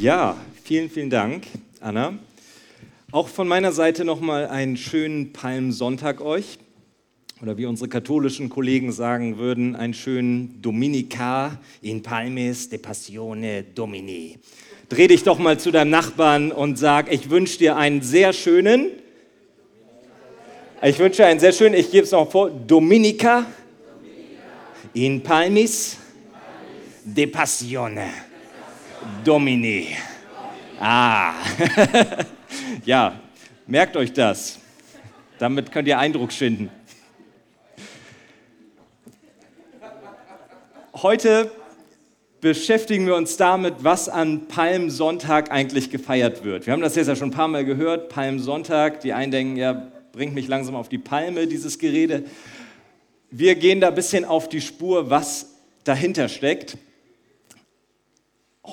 Ja, vielen, vielen Dank, Anna. Auch von meiner Seite nochmal einen schönen Palmsonntag euch. Oder wie unsere katholischen Kollegen sagen würden, einen schönen Dominica in Palmes de Passione Domini. Dreh dich doch mal zu deinem Nachbarn und sag, ich wünsche dir einen sehr schönen, ich wünsche dir einen sehr schönen, ich gebe es noch vor, Dominica in Palmis de Passione. Domini. Ah, ja, merkt euch das. Damit könnt ihr Eindruck schinden. Heute beschäftigen wir uns damit, was an Palmsonntag eigentlich gefeiert wird. Wir haben das jetzt ja schon ein paar Mal gehört, Palmsonntag. Die einen denken, ja, bringt mich langsam auf die Palme, dieses Gerede. Wir gehen da ein bisschen auf die Spur, was dahinter steckt.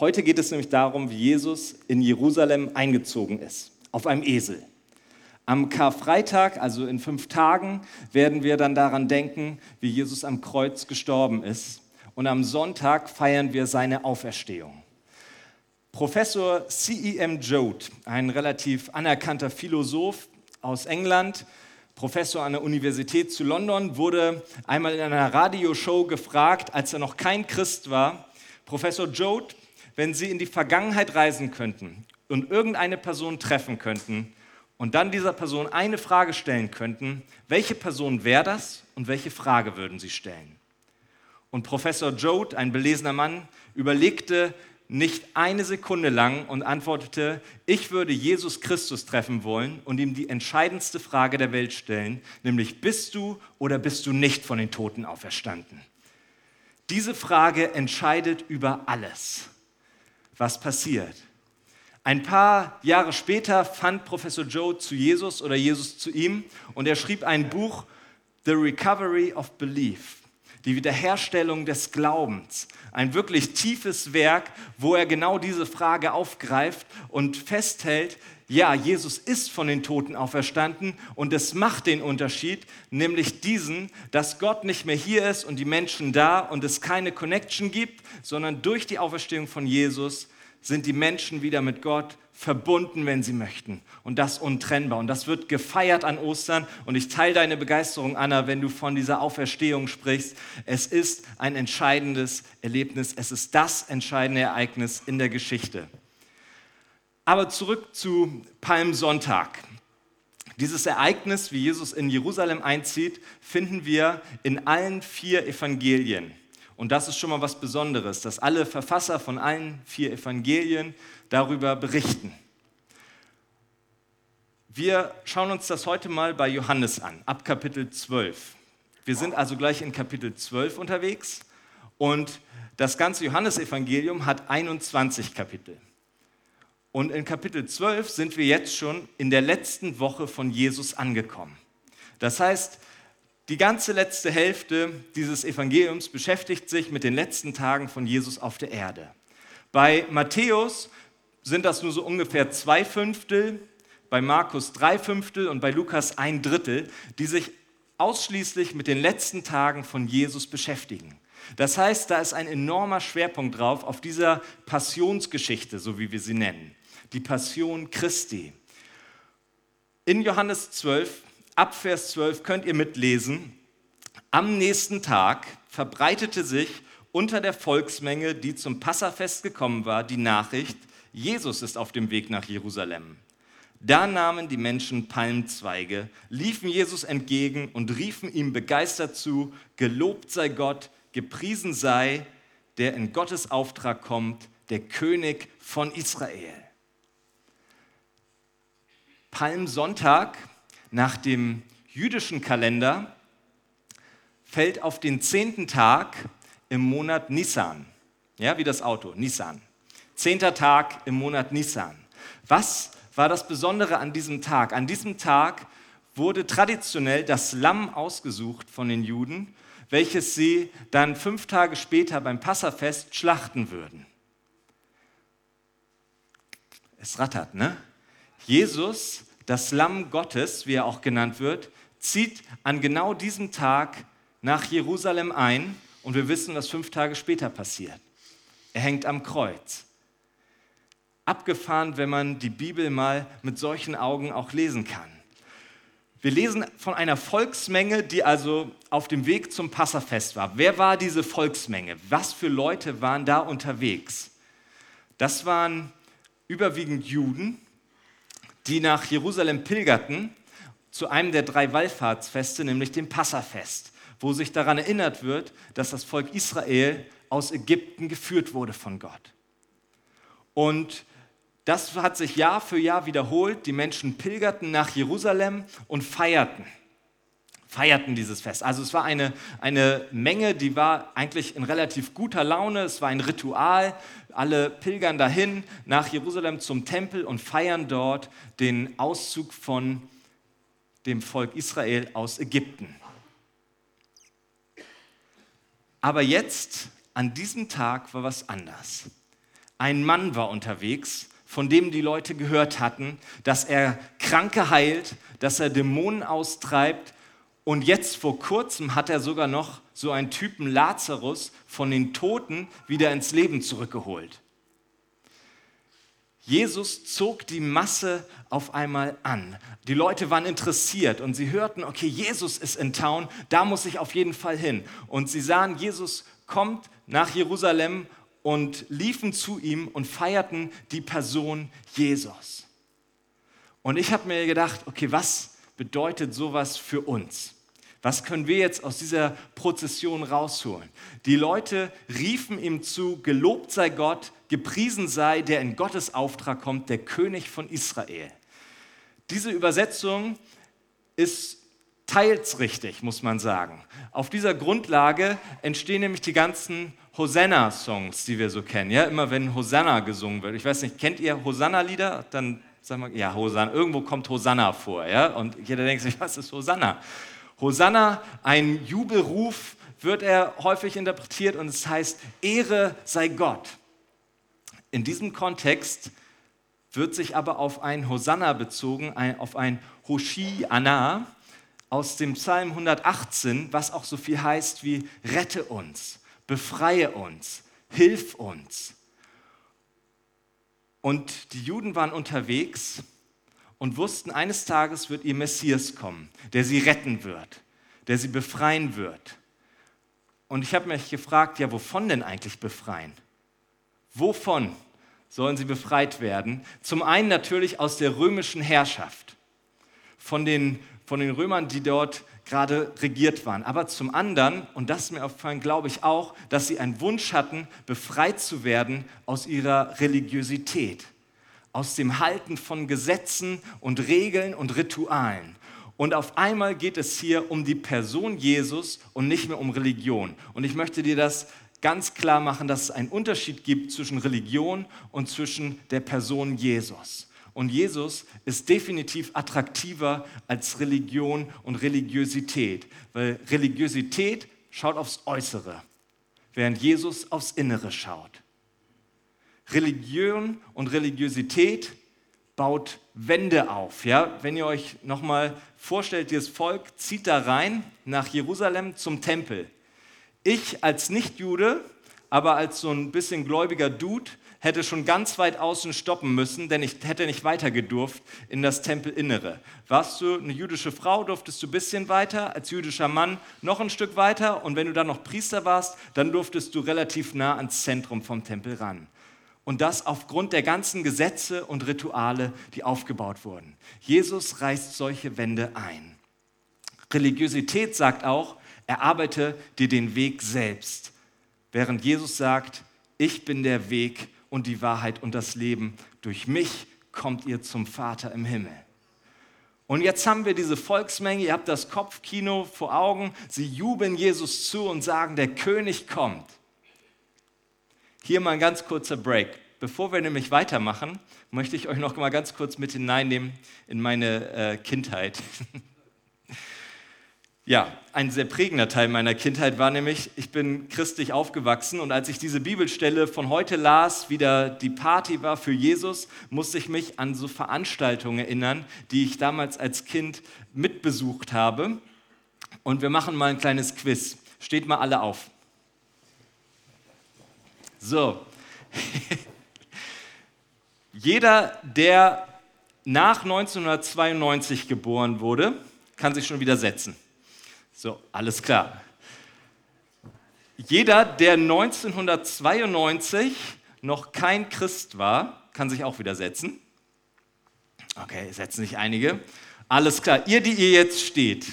Heute geht es nämlich darum, wie Jesus in Jerusalem eingezogen ist, auf einem Esel. Am Karfreitag, also in fünf Tagen, werden wir dann daran denken, wie Jesus am Kreuz gestorben ist. Und am Sonntag feiern wir seine Auferstehung. Professor C.E.M. Joad, ein relativ anerkannter Philosoph aus England, Professor an der Universität zu London, wurde einmal in einer Radioshow gefragt, als er noch kein Christ war, Professor Joad, wenn Sie in die Vergangenheit reisen könnten und irgendeine Person treffen könnten und dann dieser Person eine Frage stellen könnten, welche Person wäre das und welche Frage würden Sie stellen? Und Professor Joad, ein belesener Mann, überlegte nicht eine Sekunde lang und antwortete, ich würde Jesus Christus treffen wollen und ihm die entscheidendste Frage der Welt stellen, nämlich bist du oder bist du nicht von den Toten auferstanden? Diese Frage entscheidet über alles was passiert. Ein paar Jahre später fand Professor Joe zu Jesus oder Jesus zu ihm und er schrieb ein Buch, The Recovery of Belief, die Wiederherstellung des Glaubens. Ein wirklich tiefes Werk, wo er genau diese Frage aufgreift und festhält, ja, Jesus ist von den Toten auferstanden und es macht den Unterschied, nämlich diesen, dass Gott nicht mehr hier ist und die Menschen da und es keine Connection gibt, sondern durch die Auferstehung von Jesus sind die Menschen wieder mit Gott verbunden, wenn sie möchten. Und das untrennbar. Und das wird gefeiert an Ostern. Und ich teile deine Begeisterung, Anna, wenn du von dieser Auferstehung sprichst. Es ist ein entscheidendes Erlebnis. Es ist das entscheidende Ereignis in der Geschichte. Aber zurück zu Palmsonntag. Dieses Ereignis, wie Jesus in Jerusalem einzieht, finden wir in allen vier Evangelien. Und das ist schon mal was Besonderes, dass alle Verfasser von allen vier Evangelien darüber berichten. Wir schauen uns das heute mal bei Johannes an, ab Kapitel 12. Wir sind also gleich in Kapitel 12 unterwegs und das ganze Johannesevangelium hat 21 Kapitel. Und in Kapitel 12 sind wir jetzt schon in der letzten Woche von Jesus angekommen. Das heißt, die ganze letzte Hälfte dieses Evangeliums beschäftigt sich mit den letzten Tagen von Jesus auf der Erde. Bei Matthäus sind das nur so ungefähr zwei Fünftel, bei Markus drei Fünftel und bei Lukas ein Drittel, die sich ausschließlich mit den letzten Tagen von Jesus beschäftigen. Das heißt, da ist ein enormer Schwerpunkt drauf auf dieser Passionsgeschichte, so wie wir sie nennen, die Passion Christi. In Johannes 12 ab Vers 12 könnt ihr mitlesen. Am nächsten Tag verbreitete sich unter der Volksmenge, die zum Passafest gekommen war, die Nachricht, Jesus ist auf dem Weg nach Jerusalem. Da nahmen die Menschen Palmzweige, liefen Jesus entgegen und riefen ihm begeistert zu, Gelobt sei Gott, gepriesen sei, der in Gottes Auftrag kommt, der König von Israel. Palmsonntag nach dem jüdischen Kalender fällt auf den zehnten Tag im Monat Nisan. Ja, wie das Auto, Nisan. Zehnter Tag im Monat Nisan. Was war das Besondere an diesem Tag? An diesem Tag wurde traditionell das Lamm ausgesucht von den Juden, welches sie dann fünf Tage später beim Passafest schlachten würden. Es rattert, ne? Jesus das Lamm Gottes, wie er auch genannt wird, zieht an genau diesem Tag nach Jerusalem ein und wir wissen, was fünf Tage später passiert. Er hängt am Kreuz. abgefahren, wenn man die Bibel mal mit solchen Augen auch lesen kann. Wir lesen von einer Volksmenge, die also auf dem Weg zum Passafest war. Wer war diese Volksmenge? Was für Leute waren da unterwegs? Das waren überwiegend Juden, die nach Jerusalem pilgerten zu einem der drei Wallfahrtsfeste, nämlich dem Passafest, wo sich daran erinnert wird, dass das Volk Israel aus Ägypten geführt wurde von Gott. Und das hat sich Jahr für Jahr wiederholt. Die Menschen pilgerten nach Jerusalem und feierten. Feierten dieses Fest. Also es war eine, eine Menge, die war eigentlich in relativ guter Laune. Es war ein Ritual. Alle pilgern dahin nach Jerusalem zum Tempel und feiern dort den Auszug von dem Volk Israel aus Ägypten. Aber jetzt, an diesem Tag, war was anders. Ein Mann war unterwegs, von dem die Leute gehört hatten, dass er Kranke heilt, dass er Dämonen austreibt. Und jetzt vor kurzem hat er sogar noch so einen Typen Lazarus von den Toten wieder ins Leben zurückgeholt. Jesus zog die Masse auf einmal an. Die Leute waren interessiert und sie hörten, okay, Jesus ist in Town, da muss ich auf jeden Fall hin. Und sie sahen, Jesus kommt nach Jerusalem und liefen zu ihm und feierten die Person Jesus. Und ich habe mir gedacht, okay, was bedeutet sowas für uns? Was können wir jetzt aus dieser Prozession rausholen? Die Leute riefen ihm zu, gelobt sei Gott, gepriesen sei, der in Gottes Auftrag kommt, der König von Israel. Diese Übersetzung ist teils richtig, muss man sagen. Auf dieser Grundlage entstehen nämlich die ganzen Hosanna-Songs, die wir so kennen. Ja, immer wenn Hosanna gesungen wird. Ich weiß nicht, kennt ihr Hosanna-Lieder? Dann sagen wir, ja, Hosanna. Irgendwo kommt Hosanna vor, ja. Und jeder denkt sich, was ist Hosanna? Hosanna, ein Jubelruf, wird er häufig interpretiert und es heißt, Ehre sei Gott. In diesem Kontext wird sich aber auf ein Hosanna bezogen, auf ein Hoshiana aus dem Psalm 118, was auch so viel heißt wie rette uns befreie uns, hilf uns. Und die Juden waren unterwegs und wussten, eines Tages wird ihr Messias kommen, der sie retten wird, der sie befreien wird. Und ich habe mich gefragt, ja, wovon denn eigentlich befreien? Wovon sollen sie befreit werden? Zum einen natürlich aus der römischen Herrschaft, von den, von den Römern, die dort gerade regiert waren. Aber zum anderen, und das ist mir aufgefallen, glaube ich auch, dass sie einen Wunsch hatten, befreit zu werden aus ihrer Religiosität, aus dem Halten von Gesetzen und Regeln und Ritualen. Und auf einmal geht es hier um die Person Jesus und nicht mehr um Religion. Und ich möchte dir das ganz klar machen, dass es einen Unterschied gibt zwischen Religion und zwischen der Person Jesus. Und Jesus ist definitiv attraktiver als Religion und Religiosität, weil Religiosität schaut aufs Äußere, während Jesus aufs Innere schaut. Religion und Religiosität baut Wände auf. Ja? Wenn ihr euch nochmal vorstellt, dieses Volk zieht da rein nach Jerusalem zum Tempel. Ich als Nichtjude, aber als so ein bisschen gläubiger Dude, hätte schon ganz weit außen stoppen müssen, denn ich hätte nicht weiter gedurft in das Tempelinnere. Warst du eine jüdische Frau, durftest du ein bisschen weiter, als jüdischer Mann noch ein Stück weiter und wenn du dann noch Priester warst, dann durftest du relativ nah ans Zentrum vom Tempel ran. Und das aufgrund der ganzen Gesetze und Rituale, die aufgebaut wurden. Jesus reißt solche Wände ein. Religiosität sagt auch, erarbeite dir den Weg selbst. Während Jesus sagt, ich bin der Weg, und die Wahrheit und das Leben. Durch mich kommt ihr zum Vater im Himmel. Und jetzt haben wir diese Volksmenge, ihr habt das Kopfkino vor Augen, sie jubeln Jesus zu und sagen, der König kommt. Hier mal ein ganz kurzer Break. Bevor wir nämlich weitermachen, möchte ich euch noch mal ganz kurz mit hineinnehmen in meine äh, Kindheit. Ja, ein sehr prägender Teil meiner Kindheit war nämlich, ich bin christlich aufgewachsen und als ich diese Bibelstelle von heute las, wieder die Party war für Jesus, musste ich mich an so Veranstaltungen erinnern, die ich damals als Kind mitbesucht habe. Und wir machen mal ein kleines Quiz. Steht mal alle auf. So. Jeder, der nach 1992 geboren wurde, kann sich schon wieder setzen. So, alles klar. Jeder, der 1992 noch kein Christ war, kann sich auch wieder setzen. Okay, setzen sich einige. Alles klar, ihr, die ihr jetzt steht,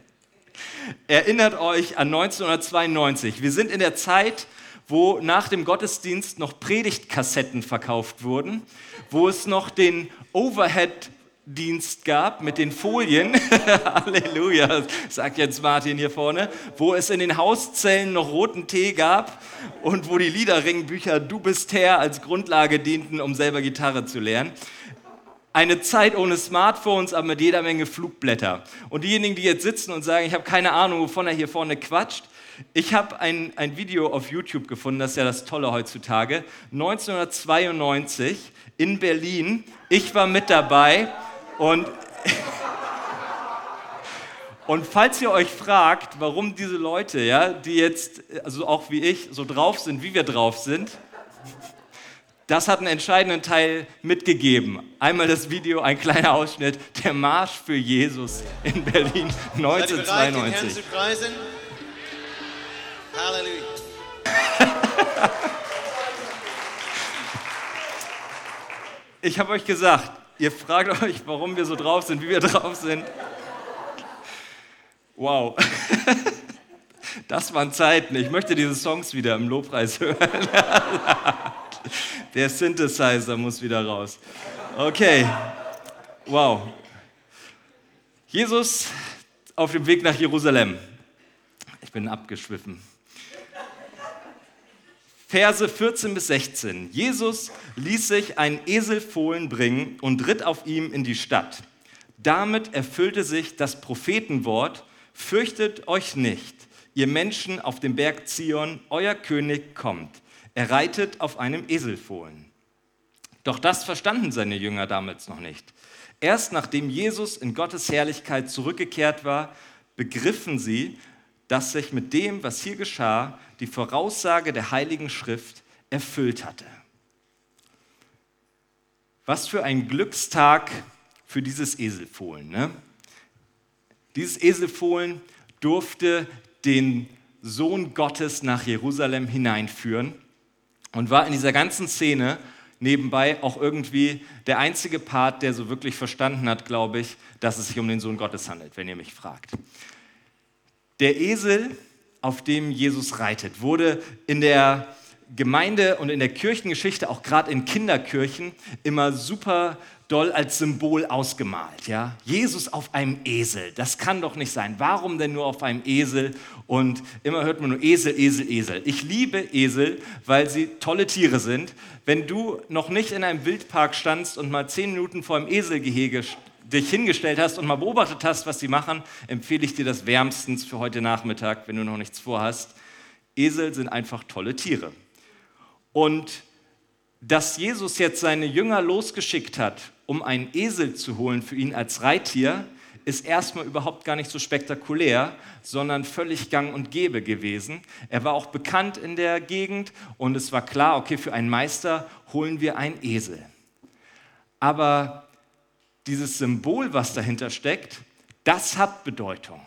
erinnert euch an 1992. Wir sind in der Zeit, wo nach dem Gottesdienst noch Predigtkassetten verkauft wurden, wo es noch den Overhead Dienst gab mit den Folien, Halleluja, sagt jetzt Martin hier vorne, wo es in den Hauszellen noch roten Tee gab und wo die Liederringbücher Du bist Herr als Grundlage dienten, um selber Gitarre zu lernen. Eine Zeit ohne Smartphones, aber mit jeder Menge Flugblätter. Und diejenigen, die jetzt sitzen und sagen, ich habe keine Ahnung, wovon er hier vorne quatscht, ich habe ein, ein Video auf YouTube gefunden, das ist ja das Tolle heutzutage. 1992 in Berlin. Ich war mit dabei und, und falls ihr euch fragt, warum diese Leute, ja, die jetzt, also auch wie ich, so drauf sind, wie wir drauf sind, das hat einen entscheidenden Teil mitgegeben. Einmal das Video, ein kleiner Ausschnitt, der Marsch für Jesus in Berlin 1992. Seid ihr bereit, den Herrn zu preisen? Halleluja. ich habe euch gesagt, ihr fragt euch, warum wir so drauf sind, wie wir drauf sind. Wow. Das waren Zeiten. Ich möchte diese Songs wieder im Lobpreis hören. Der Synthesizer muss wieder raus. Okay. Wow. Jesus auf dem Weg nach Jerusalem. Ich bin abgeschwiffen. Verse 14 bis 16. Jesus ließ sich einen Eselfohlen bringen und ritt auf ihm in die Stadt. Damit erfüllte sich das Prophetenwort, fürchtet euch nicht, ihr Menschen auf dem Berg Zion, euer König kommt. Er reitet auf einem Eselfohlen. Doch das verstanden seine Jünger damals noch nicht. Erst nachdem Jesus in Gottes Herrlichkeit zurückgekehrt war, begriffen sie, dass sich mit dem, was hier geschah, die Voraussage der Heiligen Schrift erfüllt hatte. Was für ein Glückstag für dieses Eselfohlen. Ne? Dieses Eselfohlen durfte den Sohn Gottes nach Jerusalem hineinführen und war in dieser ganzen Szene nebenbei auch irgendwie der einzige Part, der so wirklich verstanden hat, glaube ich, dass es sich um den Sohn Gottes handelt, wenn ihr mich fragt. Der Esel, auf dem Jesus reitet, wurde in der Gemeinde und in der Kirchengeschichte, auch gerade in Kinderkirchen, immer super doll als Symbol ausgemalt. Ja? Jesus auf einem Esel, das kann doch nicht sein. Warum denn nur auf einem Esel? Und immer hört man nur Esel, Esel, Esel. Ich liebe Esel, weil sie tolle Tiere sind. Wenn du noch nicht in einem Wildpark standst und mal zehn Minuten vor einem Eselgehege dich hingestellt hast und mal beobachtet hast, was sie machen, empfehle ich dir das wärmstens für heute Nachmittag, wenn du noch nichts vorhast. Esel sind einfach tolle Tiere. Und dass Jesus jetzt seine Jünger losgeschickt hat, um einen Esel zu holen für ihn als Reittier, ist erstmal überhaupt gar nicht so spektakulär, sondern völlig gang und gäbe gewesen. Er war auch bekannt in der Gegend und es war klar, okay, für einen Meister holen wir einen Esel. Aber dieses Symbol, was dahinter steckt, das hat Bedeutung.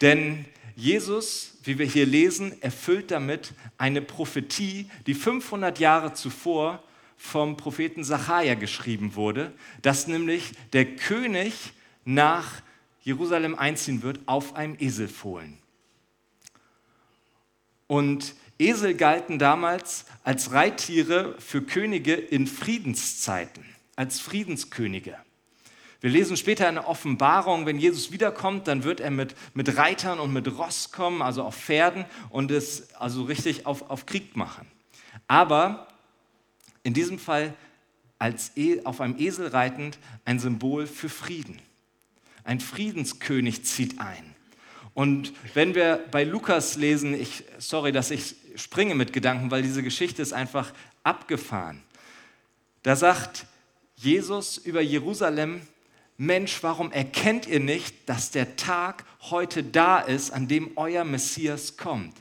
Denn Jesus, wie wir hier lesen, erfüllt damit eine Prophetie, die 500 Jahre zuvor vom Propheten Sacharja geschrieben wurde, dass nämlich der König nach Jerusalem einziehen wird auf einem Eselfohlen. Und Esel galten damals als Reittiere für Könige in Friedenszeiten, als Friedenskönige. Wir lesen später in der Offenbarung, wenn Jesus wiederkommt, dann wird er mit, mit Reitern und mit Ross kommen, also auf Pferden und es also richtig auf, auf Krieg machen. Aber in diesem Fall als e, auf einem Esel reitend ein Symbol für Frieden. Ein Friedenskönig zieht ein. Und wenn wir bei Lukas lesen, ich, sorry, dass ich springe mit Gedanken, weil diese Geschichte ist einfach abgefahren. Da sagt Jesus über Jerusalem, Mensch, warum erkennt ihr nicht, dass der Tag heute da ist, an dem euer Messias kommt?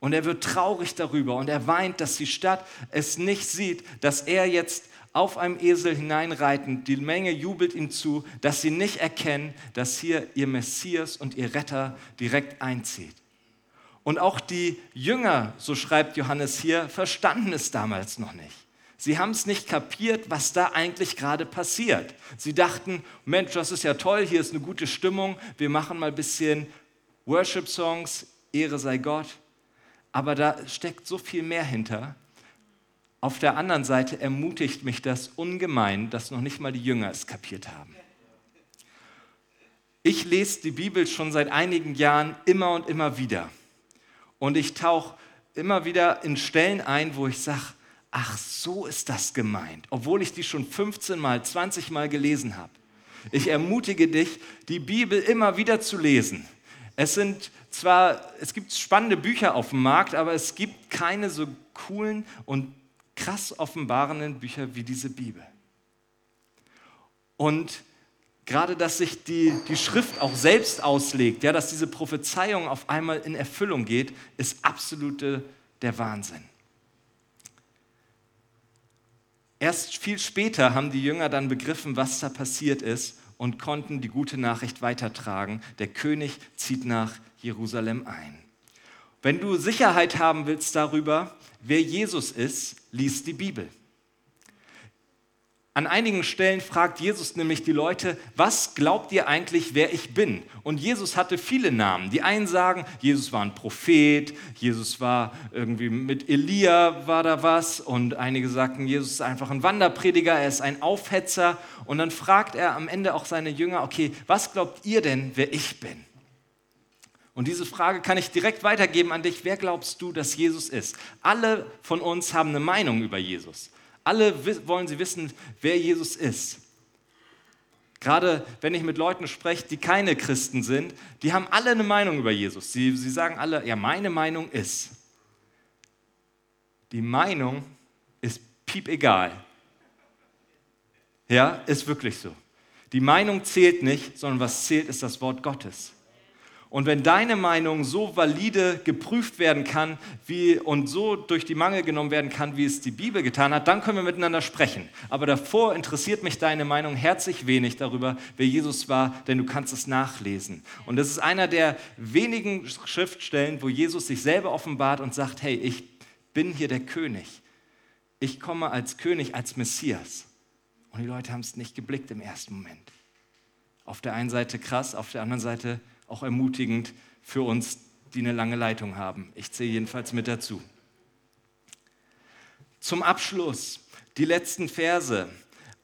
Und er wird traurig darüber und er weint, dass die Stadt es nicht sieht, dass er jetzt auf einem Esel hineinreitend, die Menge jubelt ihm zu, dass sie nicht erkennen, dass hier ihr Messias und ihr Retter direkt einzieht. Und auch die Jünger, so schreibt Johannes hier, verstanden es damals noch nicht. Sie haben es nicht kapiert, was da eigentlich gerade passiert. Sie dachten, Mensch, das ist ja toll, hier ist eine gute Stimmung, wir machen mal ein bisschen Worship-Songs, Ehre sei Gott. Aber da steckt so viel mehr hinter. Auf der anderen Seite ermutigt mich das ungemein, dass noch nicht mal die Jünger es kapiert haben. Ich lese die Bibel schon seit einigen Jahren immer und immer wieder. Und ich tauche immer wieder in Stellen ein, wo ich sage, ach, so ist das gemeint, obwohl ich die schon 15 mal, 20 mal gelesen habe. Ich ermutige dich, die Bibel immer wieder zu lesen. Es sind zwar, es gibt spannende Bücher auf dem Markt, aber es gibt keine so coolen und krass offenbarenden Bücher wie diese Bibel. Und gerade, dass sich die, die Schrift auch selbst auslegt, ja, dass diese Prophezeiung auf einmal in Erfüllung geht, ist absolute der Wahnsinn. Erst viel später haben die Jünger dann begriffen, was da passiert ist und konnten die gute Nachricht weitertragen. Der König zieht nach Jerusalem ein. Wenn du Sicherheit haben willst darüber, wer Jesus ist, lies die Bibel. An einigen Stellen fragt Jesus nämlich die Leute, was glaubt ihr eigentlich, wer ich bin? Und Jesus hatte viele Namen. Die einen sagen, Jesus war ein Prophet, Jesus war irgendwie mit Elia war da was und einige sagten, Jesus ist einfach ein Wanderprediger, er ist ein Aufhetzer und dann fragt er am Ende auch seine Jünger, okay, was glaubt ihr denn, wer ich bin? Und diese Frage kann ich direkt weitergeben an dich. Wer glaubst du, dass Jesus ist? Alle von uns haben eine Meinung über Jesus. Alle wollen sie wissen, wer Jesus ist. Gerade wenn ich mit Leuten spreche, die keine Christen sind, die haben alle eine Meinung über Jesus. Sie, sie sagen alle, ja, meine Meinung ist. Die Meinung ist piep egal. Ja, ist wirklich so. Die Meinung zählt nicht, sondern was zählt, ist das Wort Gottes. Und wenn deine Meinung so valide geprüft werden kann wie, und so durch die Mangel genommen werden kann, wie es die Bibel getan hat, dann können wir miteinander sprechen. Aber davor interessiert mich deine Meinung herzlich wenig darüber, wer Jesus war, denn du kannst es nachlesen. Und das ist einer der wenigen Schriftstellen, wo Jesus sich selber offenbart und sagt, hey, ich bin hier der König. Ich komme als König, als Messias. Und die Leute haben es nicht geblickt im ersten Moment. Auf der einen Seite krass, auf der anderen Seite auch ermutigend für uns, die eine lange Leitung haben. Ich zähle jedenfalls mit dazu. Zum Abschluss die letzten Verse.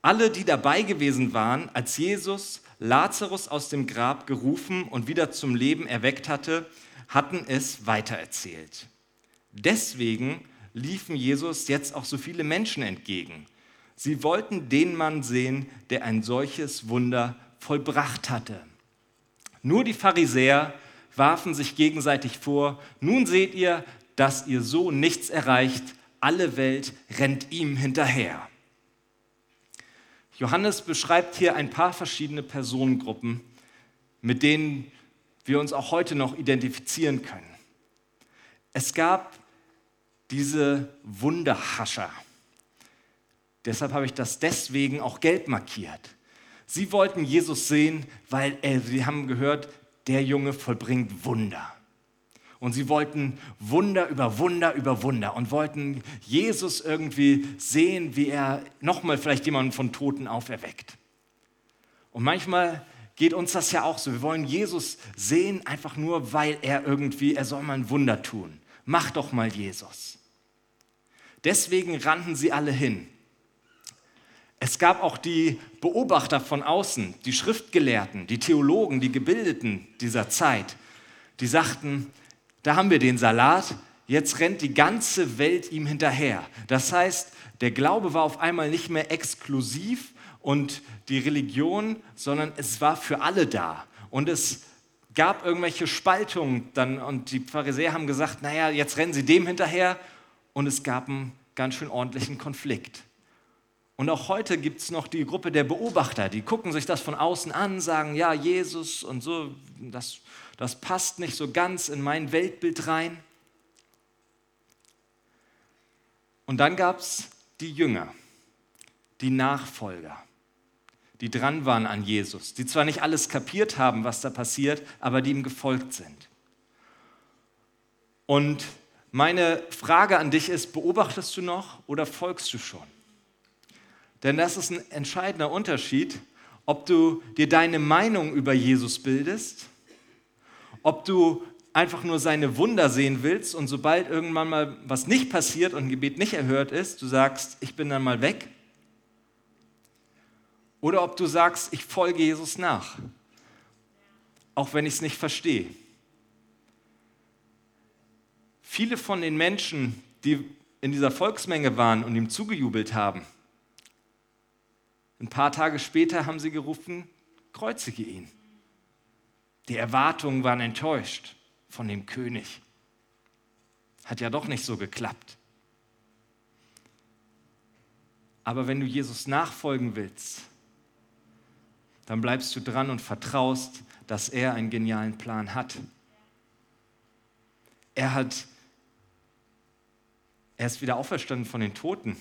Alle, die dabei gewesen waren, als Jesus Lazarus aus dem Grab gerufen und wieder zum Leben erweckt hatte, hatten es weitererzählt. Deswegen liefen Jesus jetzt auch so viele Menschen entgegen. Sie wollten den Mann sehen, der ein solches Wunder vollbracht hatte. Nur die Pharisäer warfen sich gegenseitig vor, nun seht ihr, dass ihr so nichts erreicht, alle Welt rennt ihm hinterher. Johannes beschreibt hier ein paar verschiedene Personengruppen, mit denen wir uns auch heute noch identifizieren können. Es gab diese Wunderhascher. Deshalb habe ich das deswegen auch gelb markiert. Sie wollten Jesus sehen, weil äh, sie haben gehört, der Junge vollbringt Wunder. Und sie wollten Wunder über Wunder über Wunder und wollten Jesus irgendwie sehen, wie er nochmal vielleicht jemanden von Toten auferweckt. Und manchmal geht uns das ja auch so. Wir wollen Jesus sehen, einfach nur, weil er irgendwie, er soll mal ein Wunder tun. Mach doch mal Jesus. Deswegen rannten sie alle hin. Es gab auch die Beobachter von außen, die Schriftgelehrten, die Theologen, die Gebildeten dieser Zeit, die sagten, da haben wir den Salat, jetzt rennt die ganze Welt ihm hinterher. Das heißt, der Glaube war auf einmal nicht mehr exklusiv und die Religion, sondern es war für alle da. Und es gab irgendwelche Spaltungen dann und die Pharisäer haben gesagt, naja, jetzt rennen sie dem hinterher und es gab einen ganz schön ordentlichen Konflikt. Und auch heute gibt es noch die Gruppe der Beobachter, die gucken sich das von außen an, sagen, ja, Jesus und so, das, das passt nicht so ganz in mein Weltbild rein. Und dann gab es die Jünger, die Nachfolger, die dran waren an Jesus, die zwar nicht alles kapiert haben, was da passiert, aber die ihm gefolgt sind. Und meine Frage an dich ist, beobachtest du noch oder folgst du schon? Denn das ist ein entscheidender Unterschied, ob du dir deine Meinung über Jesus bildest, ob du einfach nur seine Wunder sehen willst und sobald irgendwann mal was nicht passiert und ein Gebet nicht erhört ist, du sagst, ich bin dann mal weg. Oder ob du sagst, ich folge Jesus nach, auch wenn ich es nicht verstehe. Viele von den Menschen, die in dieser Volksmenge waren und ihm zugejubelt haben, ein paar Tage später haben sie gerufen, kreuzige ihn. Die Erwartungen waren enttäuscht von dem König. Hat ja doch nicht so geklappt. Aber wenn du Jesus nachfolgen willst, dann bleibst du dran und vertraust, dass er einen genialen Plan hat. Er hat, er ist wieder auferstanden von den Toten.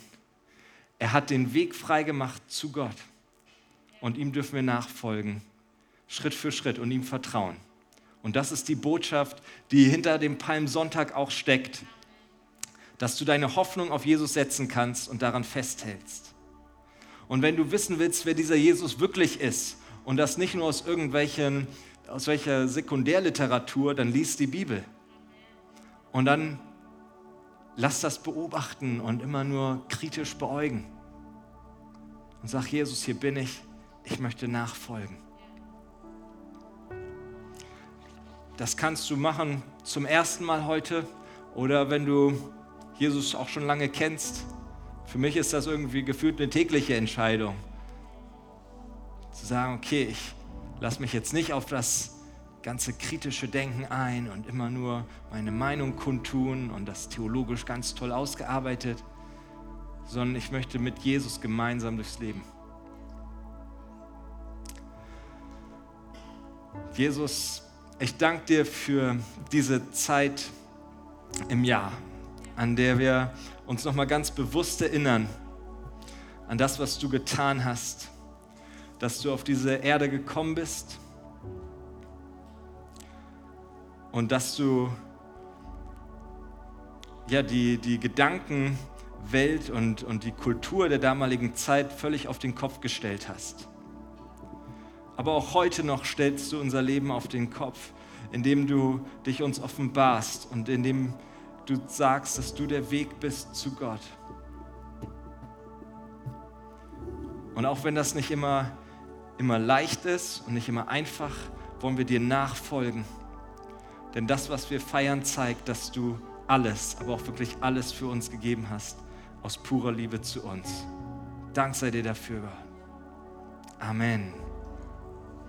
Er hat den Weg freigemacht zu Gott. Und ihm dürfen wir nachfolgen, Schritt für Schritt und ihm vertrauen. Und das ist die Botschaft, die hinter dem Palmsonntag auch steckt, dass du deine Hoffnung auf Jesus setzen kannst und daran festhältst. Und wenn du wissen willst, wer dieser Jesus wirklich ist und das nicht nur aus irgendwelchen, aus welcher Sekundärliteratur, dann liest die Bibel. Und dann lass das beobachten und immer nur kritisch beäugen. Und sag, Jesus, hier bin ich, ich möchte nachfolgen. Das kannst du machen zum ersten Mal heute oder wenn du Jesus auch schon lange kennst. Für mich ist das irgendwie gefühlt eine tägliche Entscheidung. Zu sagen, okay, ich lasse mich jetzt nicht auf das ganze kritische Denken ein und immer nur meine Meinung kundtun und das theologisch ganz toll ausgearbeitet, sondern ich möchte mit Jesus gemeinsam durchs Leben. Jesus, ich danke dir für diese Zeit im Jahr, an der wir uns nochmal ganz bewusst erinnern an das, was du getan hast, dass du auf diese Erde gekommen bist und dass du ja, die, die Gedankenwelt und, und die Kultur der damaligen Zeit völlig auf den Kopf gestellt hast. Aber auch heute noch stellst du unser Leben auf den Kopf, indem du dich uns offenbarst und indem du sagst, dass du der Weg bist zu Gott. Und auch wenn das nicht immer, immer leicht ist und nicht immer einfach, wollen wir dir nachfolgen. Denn das, was wir feiern, zeigt, dass du alles, aber auch wirklich alles für uns gegeben hast, aus purer Liebe zu uns. Dank sei dir dafür, Gott. Amen.